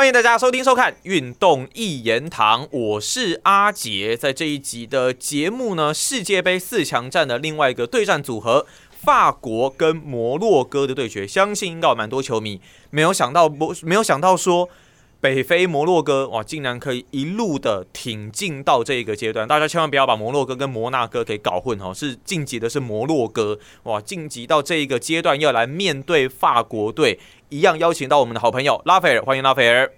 欢迎大家收听收看《运动一言堂》，我是阿杰。在这一集的节目呢，世界杯四强战的另外一个对战组合——法国跟摩洛哥的对决，相信应该有蛮多球迷没有想到，不没有想到说。北非摩洛哥哇，竟然可以一路的挺进到这一个阶段，大家千万不要把摩洛哥跟摩纳哥给搞混哦，是晋级的是摩洛哥。哇，晋级到这一个阶段要来面对法国队，一样邀请到我们的好朋友拉斐尔，欢迎拉斐尔，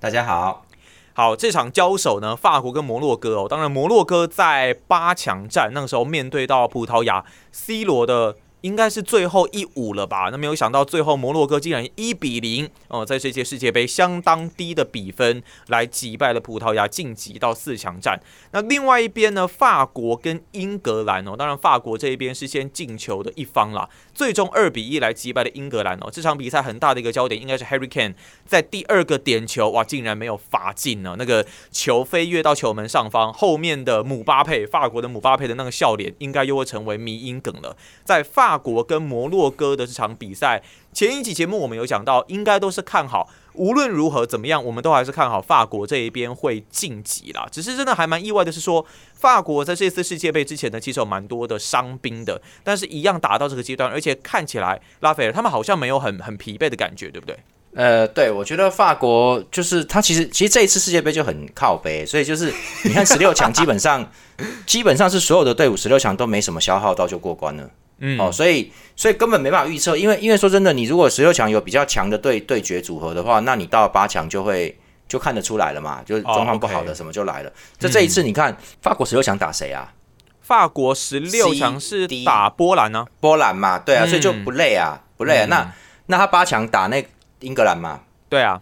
大家好，好，这场交手呢，法国跟摩洛哥哦，当然摩洛哥在八强战那个时候面对到葡萄牙，C 罗的。应该是最后一舞了吧？那没有想到最后摩洛哥竟然一比零哦，在这届世界杯相当低的比分来击败了葡萄牙，晋级到四强战。那另外一边呢，法国跟英格兰哦，当然法国这一边是先进球的一方啦，最终二比一来击败了英格兰哦。这场比赛很大的一个焦点应该是 Harry Kane 在第二个点球哇，竟然没有罚进呢，那个球飞跃到球门上方，后面的姆巴佩，法国的姆巴佩的那个笑脸，应该又会成为迷因梗了，在法。法国跟摩洛哥的这场比赛，前一集节目我们有讲到，应该都是看好，无论如何怎么样，我们都还是看好法国这一边会晋级啦。只是真的还蛮意外的是说，法国在这次世界杯之前呢，其实有蛮多的伤兵的，但是一样打到这个阶段，而且看起来拉斐尔他们好像没有很很疲惫的感觉，对不对？呃，对，我觉得法国就是他其实其实这一次世界杯就很靠背，所以就是你看十六强基本上 基本上是所有的队伍十六强都没什么消耗到就过关了。嗯，哦，所以所以根本没办法预测，因为因为说真的，你如果十六强有比较强的对对决组合的话，那你到八强就会就看得出来了嘛，就是状况不好的什么就来了。这这一次你看法国十六强打谁啊？法国十六强是打波兰呢？波兰嘛，对啊，所以就不累啊，不累啊。那那他八强打那英格兰嘛？对啊，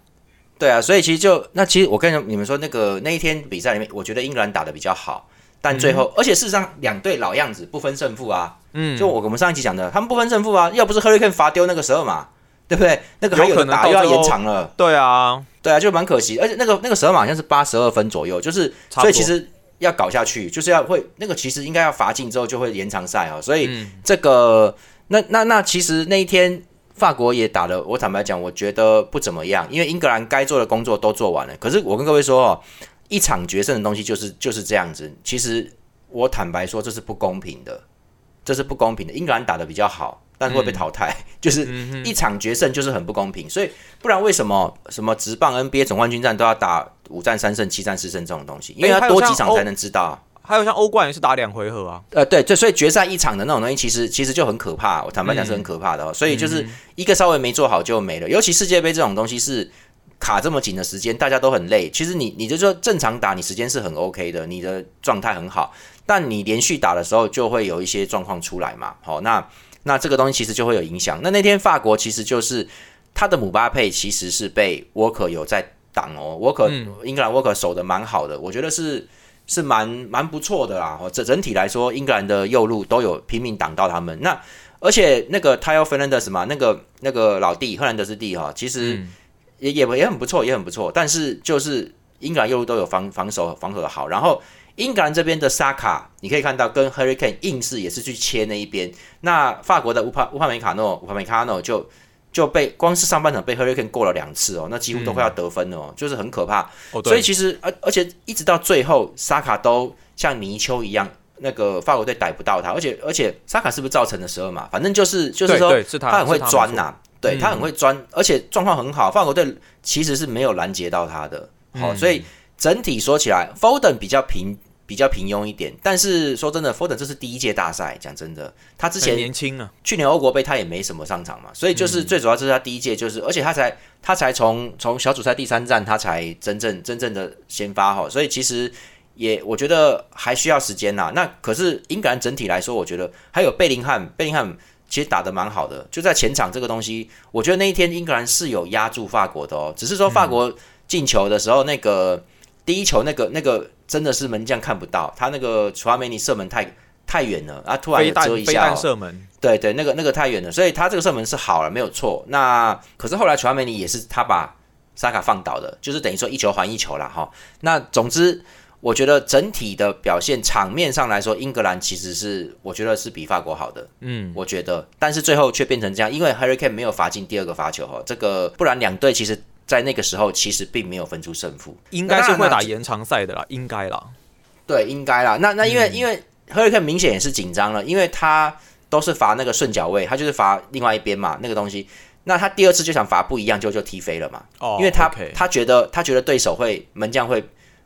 对啊，所以其实就那其实我跟你们说，那个那一天比赛里面，我觉得英格兰打的比较好。但最后，而且事实上，两队老样子，不分胜负啊。嗯，就我我们上一集讲的，他们不分胜负啊。要不是 Hurricane 罚丢那个十二码，对不对？那个还有打又要延长了。对啊，对啊，就蛮可惜。而且那个那个十二码好像是八十二分左右，就是所以其实要搞下去，就是要会那个其实应该要罚进之后就会延长赛啊。所以这个那那那其实那一天法国也打了，我坦白讲，我觉得不怎么样，因为英格兰该做的工作都做完了。可是我跟各位说哦。一场决胜的东西就是就是这样子。其实我坦白说，这是不公平的，这是不公平的。英格兰打的比较好，但是会被淘汰。就是一场决胜就是很不公平。所以不然为什么什么直棒 NBA 总冠军战都要打五战三胜、七战四胜这种东西？因为要多几场才能知道。还有像欧冠也是打两回合啊。呃，对，这所以决赛一场的那种东西，其实其实就很可怕。我坦白讲是很可怕的。所以就是一个稍微没做好就没了。尤其世界杯这种东西是。卡这么紧的时间，大家都很累。其实你，你就说正常打，你时间是很 OK 的，你的状态很好。但你连续打的时候，就会有一些状况出来嘛。好，那那这个东西其实就会有影响。那那天法国其实就是他的姆巴佩其实是被沃克有在挡哦，沃克英格兰沃克守的蛮好的，我觉得是是蛮蛮不错的啦。整整体来说，英格兰的右路都有拼命挡到他们。那而且那个 Tyle Fernandez 嘛，那个那个老弟赫兰德斯弟哈，其实。也也也很不错，也很不错。但是就是英格兰右路都有防防守防守的好，然后英格兰这边的沙卡，你可以看到跟 Hurricane 硬是也是去切那一边。那法国的乌帕乌帕梅卡诺乌帕梅卡诺就就被光是上半场被 Hurricane 过了两次哦，那几乎都快要得分了哦，就是很可怕。所以其实而而且一直到最后，沙卡都像泥鳅一样，那个法国队逮不到他。而且而且沙卡是不是造成的十二码？反正就是就是说他很会钻呐。对他很会钻，而且状况很好。法国队其实是没有拦截到他的，好，所以整体说起来，Foden 比较平，比较平庸一点。但是说真的，Foden 这是第一届大赛，讲真的，他之前年轻啊，去年欧国杯他也没什么上场嘛，所以就是最主要就是他第一届，就是而且他才他才从从小组赛第三站他才真正真正的先发哈，所以其实也我觉得还需要时间呐。那可是英格兰整体来说，我觉得还有贝林汉，贝林汉。其实打的蛮好的，就在前场这个东西，我觉得那一天英格兰是有压住法国的哦。只是说法国进球的时候，那个第一球那个那个真的是门将看不到，他那个楚阿梅尼射门太太远了啊，突然遮一下。射门。对对，那个那个太远了，所以他这个射门是好了，没有错。那可是后来楚阿梅尼也是他把沙卡放倒的，就是等于说一球还一球了哈。那总之。我觉得整体的表现，场面上来说，英格兰其实是我觉得是比法国好的。嗯，我觉得，但是最后却变成这样，因为 Hurricane 没有罚进第二个罚球哈，这个不然两队其实在那个时候其实并没有分出胜负，应该是会打延长赛的啦，应该啦。对，应该啦。那那因为、嗯因为 Hurricane 明显也是紧张了，因为他都是罚那个顺脚位，他就是罚另外一边嘛，那个东西。那他第二次就想罚不一样，就就踢飞了嘛。哦，因为他他觉得他觉得对手会门将会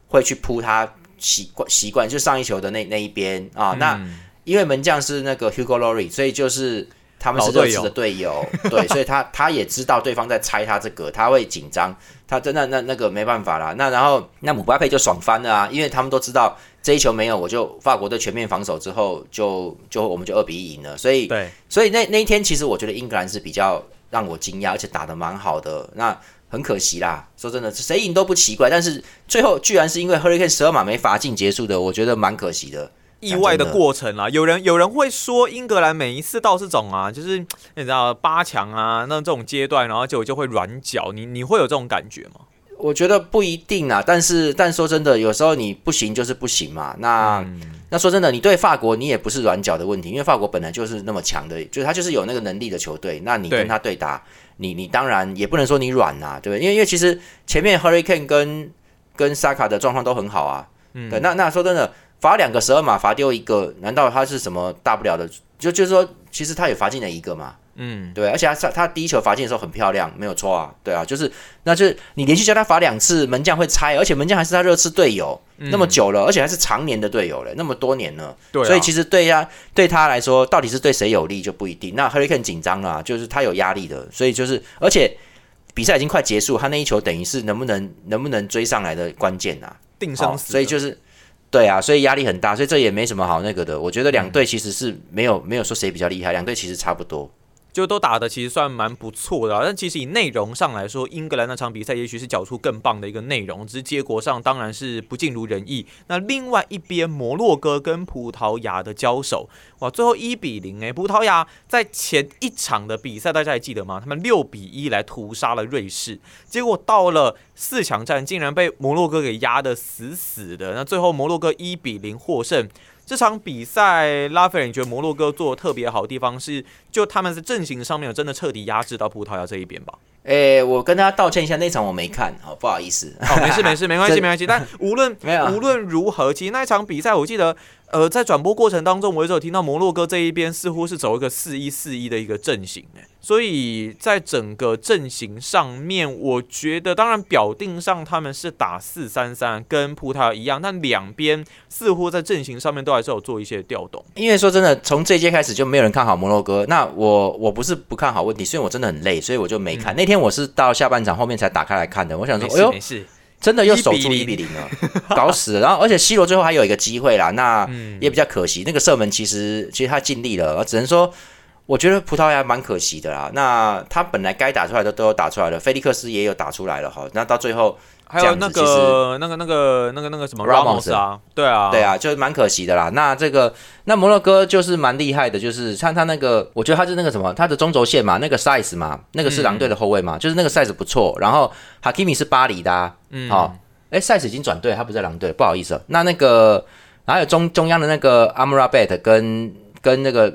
会去扑他习惯习惯就上一球的那那一边啊。那嗯因为门将是那个 Hugo Laurie，所以就是他们是热刺的队友，对，所以他他也知道对方在猜他这个，他会紧张，他真的那那个没办法啦。那然后那姆巴佩就爽翻了啊，因为他们都知道这一球没有，我就法国队全面防守之后就就我们就二比一赢了，所以对，所以那那一天其实我觉得英格兰是比较让我惊讶，而且打得蛮好的。那很可惜啦，说真的，谁赢都不奇怪，但是最后居然是因为 Hurricane 十二码没罚进结束的，我觉得蛮可惜的。意外的过程啦。有人有人会说，英格兰每一次到这种啊，就是你知道八强啊，那这种阶段，然后就就会软脚。你你会有这种感觉吗？我觉得不一定啊，但是但说真的，有时候你不行就是不行嘛。那、嗯那说真的，你对法国你也不是软脚的问题，因为法国本来就是那么强的，就是他就是有那个能力的球队。那你跟他对打，你你当然也不能说你软呐、对不对？因为因为其实前面 Hurricane 跟跟萨卡的状况都很好啊。嗯对，那那说真的，罚两个十二码，罚丢一个，难道他是什么大不了的？就就是说，其实他也罚进了一个嘛。嗯，对，而且他他第一球罚进的时候很漂亮，没有错啊，对啊，就是那就是你连续叫他罚两次，门将会猜，而且门将还是他热刺队友，那么久了，而且还是常年的队友了，那么多年了，嗯对啊，所以其实对呀对他来说，到底是对谁有利就不一定。那 Hurricane 紧张了啊、就是他有压力的，所以就是而且比赛已经快结束，他那一球等于是能不能能不能追上来的关键啊，哦定生死的、所以就是。对啊，所以压力很大，所以这也没什么好那个的。我觉得两队其实是没有没有说谁比较厉害，两队其实差不多。就都打的其实算蛮不错的、啊，但其实以内容上来说，英格兰那场比赛也许是缴出更棒的一个内容，只是结果上当然是不尽如人意。那另外一边，摩洛哥跟葡萄牙的交手，哇，最后一比零诶，葡萄牙在前一场的比赛大家还记得吗？他们六比一来屠杀了瑞士，结果到了四强战，竟然被摩洛哥给压得死死的。那最后摩洛哥一比零获胜。这场比赛，拉斐尔，你觉得摩洛哥做的特别好的地方是，就他们在阵型上面有真的彻底压制到葡萄牙这一边吧？诶，我跟大家道歉一下，那场我没看，好不好意思。哦，没事没事，没关系 没关系。但无论无论如何，其实那一场比赛，我记得，呃，在转播过程当中，我一直有听到摩洛哥这一边似乎是走一个四一四一的一个阵型，哎，所以在整个阵型上面，我觉得，当然表定上他们是打四三三，跟葡萄牙一样，但两边似乎在阵型上面都还是有做一些调动。因为说真的，从这一届开始就没有人看好摩洛哥。那我我不是不看好问题，所以我真的很累，所以我就没看。那天我是到下半场后面才打开来看的。我想说，没哎呦，没事，真的又守住1一比零了，搞死了。然后而且 C 罗最后还有一个机会啦，那嗯也比较可惜。那个射门其实其实他尽力了，只能说。我觉得葡萄牙蛮可惜的啦。那他本来该打出来的都有打出来了，菲利克斯也有打出来了哈。那到最后还有那个那个那个那个那个什么 Ramos 啊，对啊，对，啊，就是蛮可惜的啦。那这个那摩洛哥就是蛮厉害的，就是像他那个，我觉得他是那个什么，他的中轴线嘛，那个 size 嘛，那个是狼队的后卫嘛，就是那个 size 不错。然后 Hakimi 是巴黎的、啊，嗯，好、哎，size 已经转队，他不在狼队，不好意思、哦。那那个还有中中央的那个 Amrabat 跟跟那个呃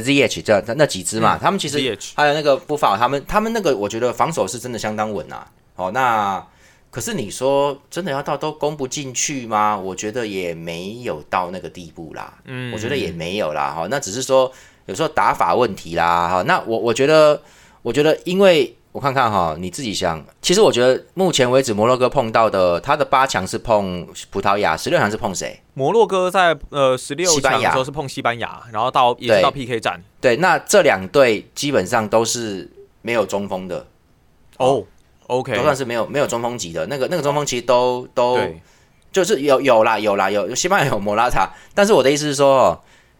Ziyech 这那几支嘛，他们其实 ZH 还有那个布法，他们他们那个我觉得防守是真的相当稳啊。哦，那可是你说真的要到都攻不进去吗？我觉得也没有到那个地步啦。嗯我觉得也没有啦。哈，那只是说有时候打法问题啦。哈，那我我觉得，我觉得因为。我看看哈，你自己想。其实我觉得目前为止，摩洛哥碰到的，他的八强是碰葡萄牙，十六强是碰谁？摩洛哥在呃十六强的时候是碰西班牙，然后到也是到 PK 战。对，那这两队基本上都是没有中锋的，哦，OK，都算是没有没有中锋级的。那个那个中锋其实都都对，就是有有啦有啦有，西班牙有莫拉塔，但是我的意思是说，哦，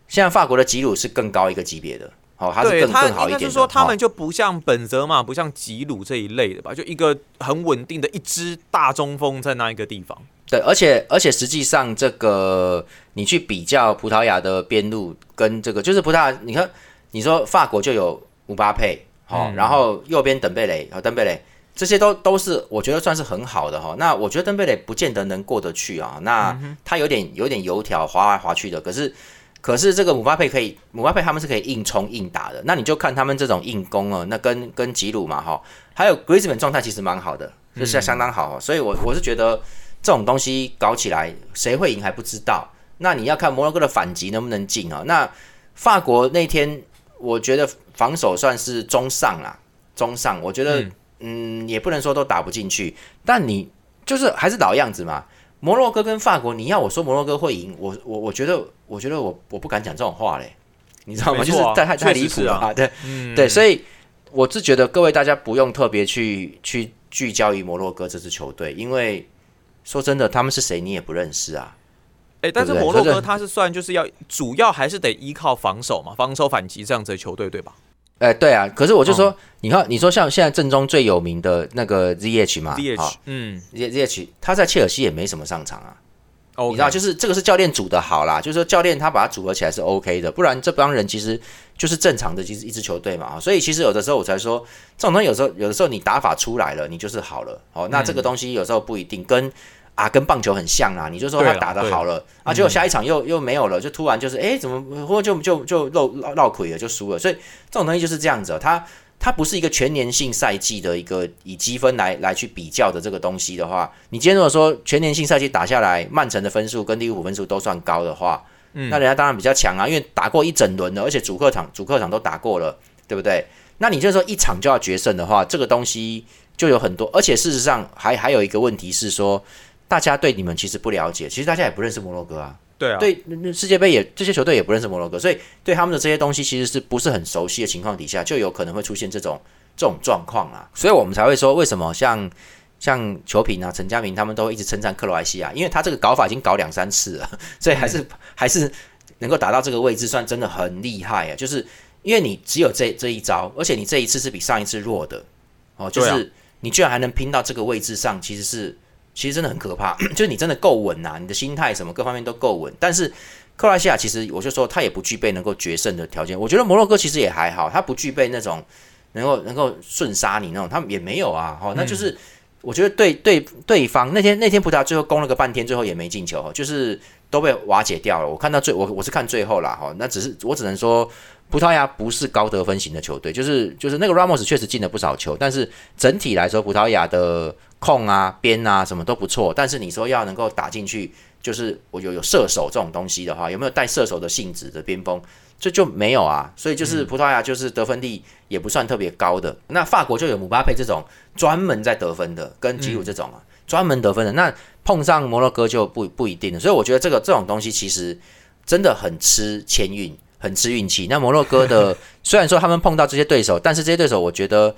现在法国的吉鲁是更高一个级别的，哦，他是更他更好一点的。应该是说他哦们就不像本泽马，不像吉鲁这一类的吧，就一个很稳定的一支大中锋在那一个地方。对，而且而且实际上这个你去比较葡萄牙的边路跟这个，就是葡萄牙，你看你说法国就有姆巴佩，哦，嗯然后右边登贝雷哦登贝雷。这些都都是我觉得算是很好的哈，那我觉得登贝雷不见得能过得去啊，那他有点有点油条滑来滑去的，可是可是这个姆巴佩可以，姆巴佩他们是可以硬冲硬打的。那你就看他们这种硬攻哦，那跟跟吉鲁嘛哈，还有 Griezmann 状态其实蛮好的，就是相当好。所以我我是觉得这种东西搞起来，谁会赢还不知道。那你要看摩洛哥的反击能不能进啊？那法国那天我觉得防守算是中上啦，中上。我觉得嗯，也不能说都打不进去，但你就是还是老样子嘛。摩洛哥跟法国，你要我说摩洛哥会赢，我我我觉得，我觉得我我不敢讲这种话嘞，你知道吗？就是太太太离谱了，对对，所以我是觉得各位大家不用特别去去聚焦于摩洛哥这支球队，因为说真的，他们是谁你也不认识啊。哎，但是摩洛哥他是算就是要主要还是得依靠防守嘛，防守反击这样子的球队，对吧？哎，对啊，可是我就说，你看，你说像现在正中最有名的那个 ZH 嘛，ZH，嗯，ZH，他在切尔西也没什么上场啊。你知道，就是这个是教练组的好啦，就是说教练他把它组合起来是 OK 的，不然这帮人其实就是正常的，其实一支球队嘛。所以其实有的时候我才说，这种东西有时候有的时候你打法出来了，你就是好了。哦，那这个东西有时候不一定跟。啊，跟棒球很像啊！你就说他打的好了啊，结果下一场又又没有了，就突然就是哎，怎么或就就就漏落落亏了，就输了。所以这种东西就是这样子，它它不是一个全年性赛季的一个以积分来来去比较的这个东西的话，你今天如果说全年性赛季打下来，曼城的分数跟利物浦分数都算高的话，那人家当然比较强啊，因为打过一整轮了，而且主客场主客场都打过了，对不对？那你就说一场就要决胜的话，这个东西就有很多，而且事实上还还有一个问题是说。大家对你们其实不了解，其实大家也不认识摩洛哥啊。对啊，对世界杯也这些球队也不认识摩洛哥，所以对他们的这些东西其实是不是很熟悉的情况底下，就有可能会出现这种这种状况啊。所以我们才会说，为什么像像球评啊、陈家明他们都一直称赞克罗埃西亚，因为他这个搞法已经搞两三次了，所以还是还是能够达到这个位置，算真的很厉害啊。就是因为你只有这这一招，而且你这一次是比上一次弱的哦，就是你居然还能拼到这个位置上，其实是。其实真的很可怕，就是你真的够稳呐，你的心态什么各方面都够稳。但是克罗西亚其实我就说他也不具备能够决胜的条件。我觉得摩洛哥其实也还好，他不具备那种能够能够瞬杀你那种，他们也没有啊。哦，那就是我觉得对对对方那天那天葡萄牙最后攻了个半天，最后也没进球，就是都被瓦解掉了。我看到最我我是看最后啦，哈，那只是我只能说葡萄牙不是高得分型的球队，就是就是那个 Ramos 确实进了不少球，但是整体来说葡萄牙的。控啊边啊什么都不错，但是你说要能够打进去，就是我有有射手这种东西的话，有没有带射手的性质的边锋，这就没有啊。所以就是葡萄牙就是得分力也不算特别高的。那法国就有姆巴佩这种专门在得分的，跟吉鲁这种啊专门得分的。那碰上摩洛哥就不不一定了。所以我觉得这个这种东西其实真的很吃签运，很吃运气。那摩洛哥的 虽然说他们碰到这些对手，但是这些对手我觉得。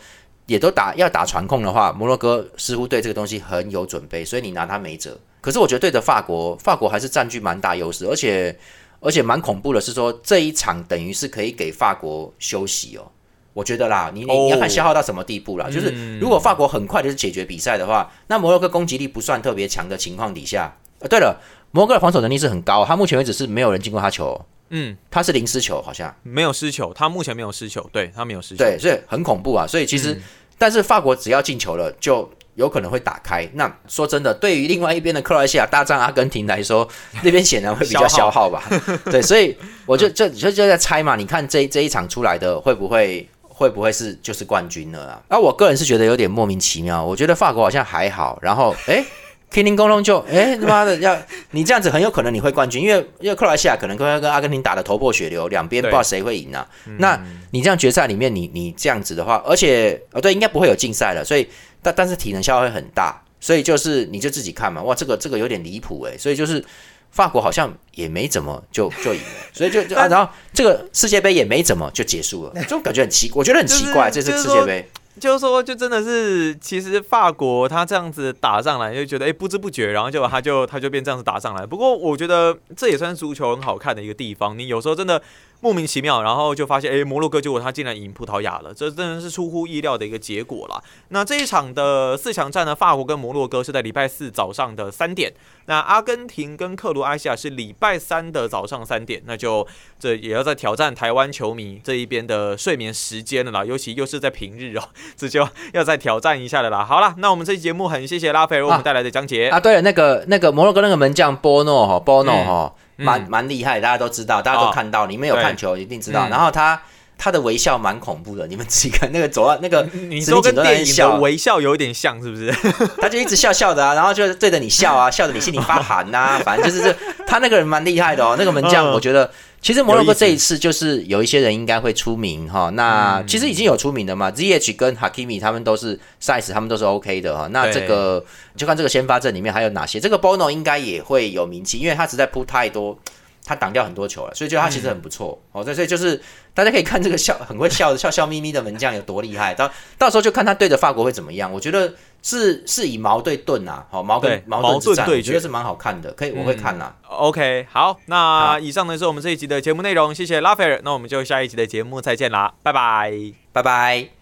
也都打要打传控的话，摩洛哥似乎对这个东西很有准备，所以你拿他没辙。可是我觉得对着法国，法国还是占据蛮大优势，而且而且蛮恐怖的是说这一场等于是可以给法国休息哦。我觉得啦，你你要看消耗到什么地步啦。就是如果法国很快就是解决比赛的话，那摩洛哥攻击力不算特别强的情况底下，呃，对了，摩洛哥的防守能力是很高，他目前为止是没有人进过他球。嗯，他是零失球，好像没有失球，他目前没有失球，对他没有失球，对，所以很恐怖啊。所以其实。但是法国只要进球了，就有可能会打开。那说真的，对于另外一边的克罗西亚大战阿根廷来说，那边显然会比较消耗吧？对，所以我就就就就在猜嘛。你看这这一场出来的会不会会不会是就是冠军了啊？那我个人是觉得有点莫名其妙。我觉得法国好像还好，然后哎。叮叮咣啷就哎他妈的要你这样子很有可能你会冠军，因为因为克罗西亚可能会跟阿根廷打的头破血流，两边不知道谁会赢啊。那你这样决赛里面你你这样子的话，而且哦对，应该不会有竞赛了，所以但但是体能消耗会很大，所以就是你就自己看嘛。哇，这个这个有点离谱哎，所以就是法国好像也没怎么就就赢了，所以就就啊然后这个世界杯也没怎么就结束了，就感觉很奇，我觉得很奇怪，这次世界杯。就是说，就真的是，其实法国他这样子打上来，就觉得哎，不知不觉，然后就他就他就变这样子打上来。不过我觉得这也算足球很好看的一个地方。你有时候真的。莫名其妙，然后就发现，哎，摩洛哥结果他竟然赢葡萄牙了，这真的是出乎意料的一个结果啦。那这一场的四强战呢，法国跟摩洛哥是在礼拜四早上的三点，那阿根廷跟克罗埃西亚是礼拜三的早上三点，那就这也要在挑战台湾球迷这一边的睡眠时间了啦，尤其又是在平日哦，这就要再挑战一下的啦。好了，那我们这期节目很谢谢拉斐尔为我们带来的讲解啊。对了，那个那个摩洛哥那个门将波诺哈，波诺哈。蛮蛮厉害，大家都知道，大家都看到，你们有看球一定知道。然后他他的微笑蛮恐怖的，你们自己看那个走到那个，你说跟电影的微笑有点像，是不是？他就一直笑笑的啊，然后就对着你笑啊，笑得你心里发寒呐，反正就是这他那个人蛮厉害的哦，那个门将我觉得。其实摩洛哥这一次就是有一些人应该会出名哈，那其实已经有出名的嘛，ZH 跟 Hakimi 他们都是 size，他们都是 OK 的哈。那这个就看这个先发阵里面还有哪些，这个 Bono 应该也会有名气，因为他实在铺太多，他挡掉很多球了，所以觉得他其实很不错哦。所以就是大家可以看这个笑很会笑的笑笑眯眯的门将有多厉害，到到时候就看他对着法国会怎么样。我觉得。是是以矛对盾啊，好矛跟矛盾对决，觉得是蛮好看的，可以我会看呐。OK，好，那以上呢是我们这一集的节目内容，谢谢拉斐尔，那我们就下一集的节目再见啦，拜拜，拜拜。